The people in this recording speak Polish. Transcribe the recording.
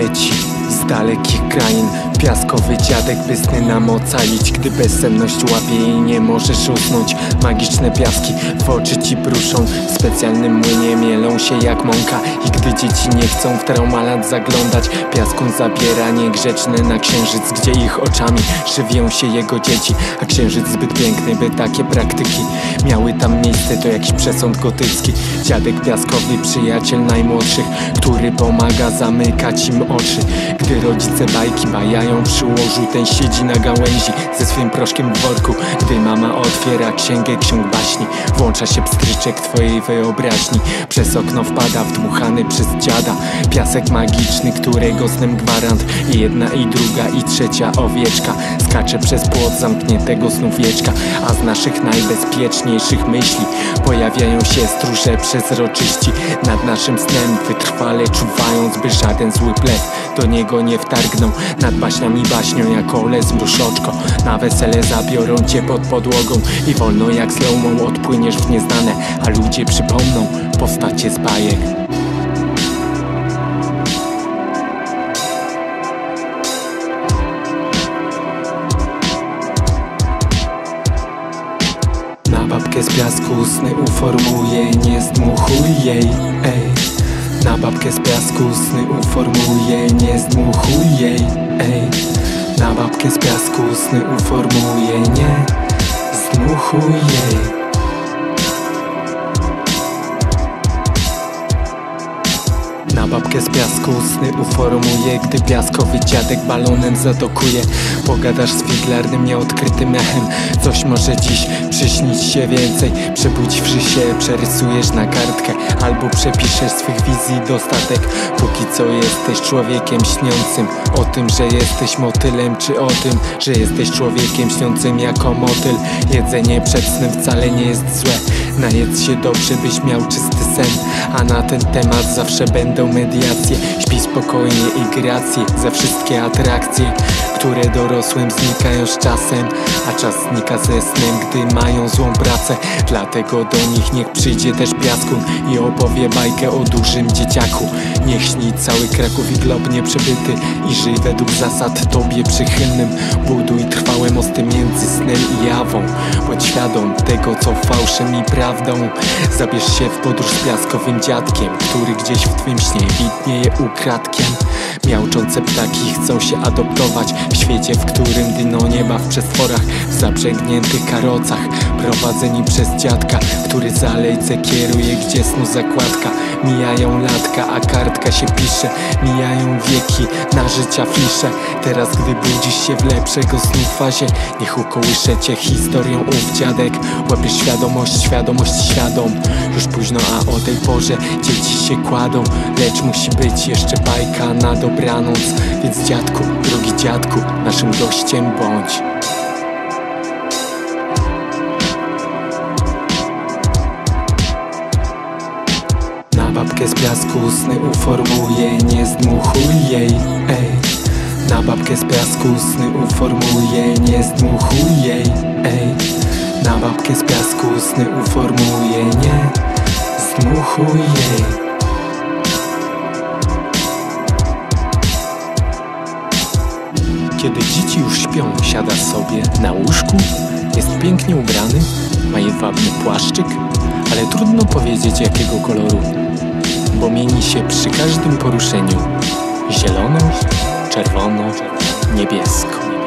i leci z dalekich krain. Piaskowy dziadek by sny nam ocalić. Gdy bezsenność łapie i nie możesz usnąć. Magiczne piaski w oczy ci pruszą. W specjalnym młynie mielą się jak mąka. I gdy dzieci nie chcą w traumalat zaglądać Piaskun zabiera niegrzeczne na księżyc Gdzie ich oczami żywią się jego dzieci. A księżyc zbyt piękny, by takie praktyki Miały tam miejsce, to jakiś przesąd gotycki. Dziadek piaskowy, przyjaciel najmłodszych Który pomaga zamykać im oczy. Gdy rodzice bajki bajają przy łożu Ten siedzi na gałęzi ze swym proszkiem w worku. Gdy mama otwiera księgę ksiąg baśni Włącza się pstryczek twojej wyobraźni. Przez okno wpada wdmuchany przez dziada Piasek magiczny, którego snem gwarant. I jedna i druga i trzecia owieczka Skacze przez płot zamkniętego snu wieczka A z naszych najbezpieczniejszych myśli Pojawiają się stróże przezroczyści. Nad naszym snem wytrwale czuwając By żaden zły plew do niego nie wtargną. Nad baśniami baśnią jak ole z Na wesele zabiorą cię pod podłogą I wolno jak slowmą odpłyniesz w nieznane A ludzie przypomną postacie z bajek. Na babkę z piasku sny uformuje, nie zdmuchuj jej, ej Na babkę z piasku sny uformuje, nie zdmuchuj jej, ej Na babkę z piasku sny uformuje, nie zdmuchuj jej babkę z piasku. Sny uformuje Gdy piaskowy dziadek balonem zadokuje. Pogadasz z figlarnym, nieodkrytym echem. Coś może dziś przyśnić się więcej. Przebudź w się, przerysujesz na kartkę Albo przepiszesz swych wizji dostatek. Póki co jesteś człowiekiem śniącym. O tym, że jesteś motylem Czy o tym, że jesteś człowiekiem śniącym jako motyl. Jedzenie przed snem wcale nie jest złe. Najedz się dobrze, byś miał czysty sen A na ten temat zawsze będą mediacje. Śpi spokojnie i gracje Za wszystkie atrakcje Które dorosłym znikają z czasem A czas znika ze snem, gdy mają złą pracę. Dlatego do nich niech przyjdzie też piaskun I opowie bajkę o dużym dzieciaku. Niech śni cały Kraków i glob nieprzebyty I żyj według zasad tobie przychylnym. Buduj snem i jawą Bądź świadom tego, co fałszem i prawdą. Zabierz się w podróż z piaskowym dziadkiem Który gdzieś w twym śnie widnieje ukradkiem. Miałczące ptaki chcą się adoptować W świecie, w którym dyno nieba w przestworach W zaprzęgniętych karocach. Prowadzeni przez dziadka Który za alejce kieruje, gdzie snu zakładka. Mijają latka, a kartka się pisze. Mijają wieki, na życia fisze Teraz gdy budzisz się w lepszego snu fazie Niech ukołysze cię historią ów dziadek. Łapiesz świadomość, świadomość świadom. Już późno, a o tej porze dzieci się kładą. Lecz musi być jeszcze bajka na dobranoc Więc dziadku, drogi dziadku, naszym gościem bądź. Na babkę z piasku sny uformuje, nie zdmuchuj jej, ej. Na babkę z piasku sny uformuje, nie zdmuchuj jej, ej Na babkę z piasku sny uformuje, nie zdmuchuj jej. Kiedy dzieci już śpią, siada sobie na łóżku Jest pięknie ubrany, ma jedwabny płaszczyk Ale trudno powiedzieć jakiego koloru Bo mieni się przy każdym poruszeniu Zielono, czerwono, niebiesko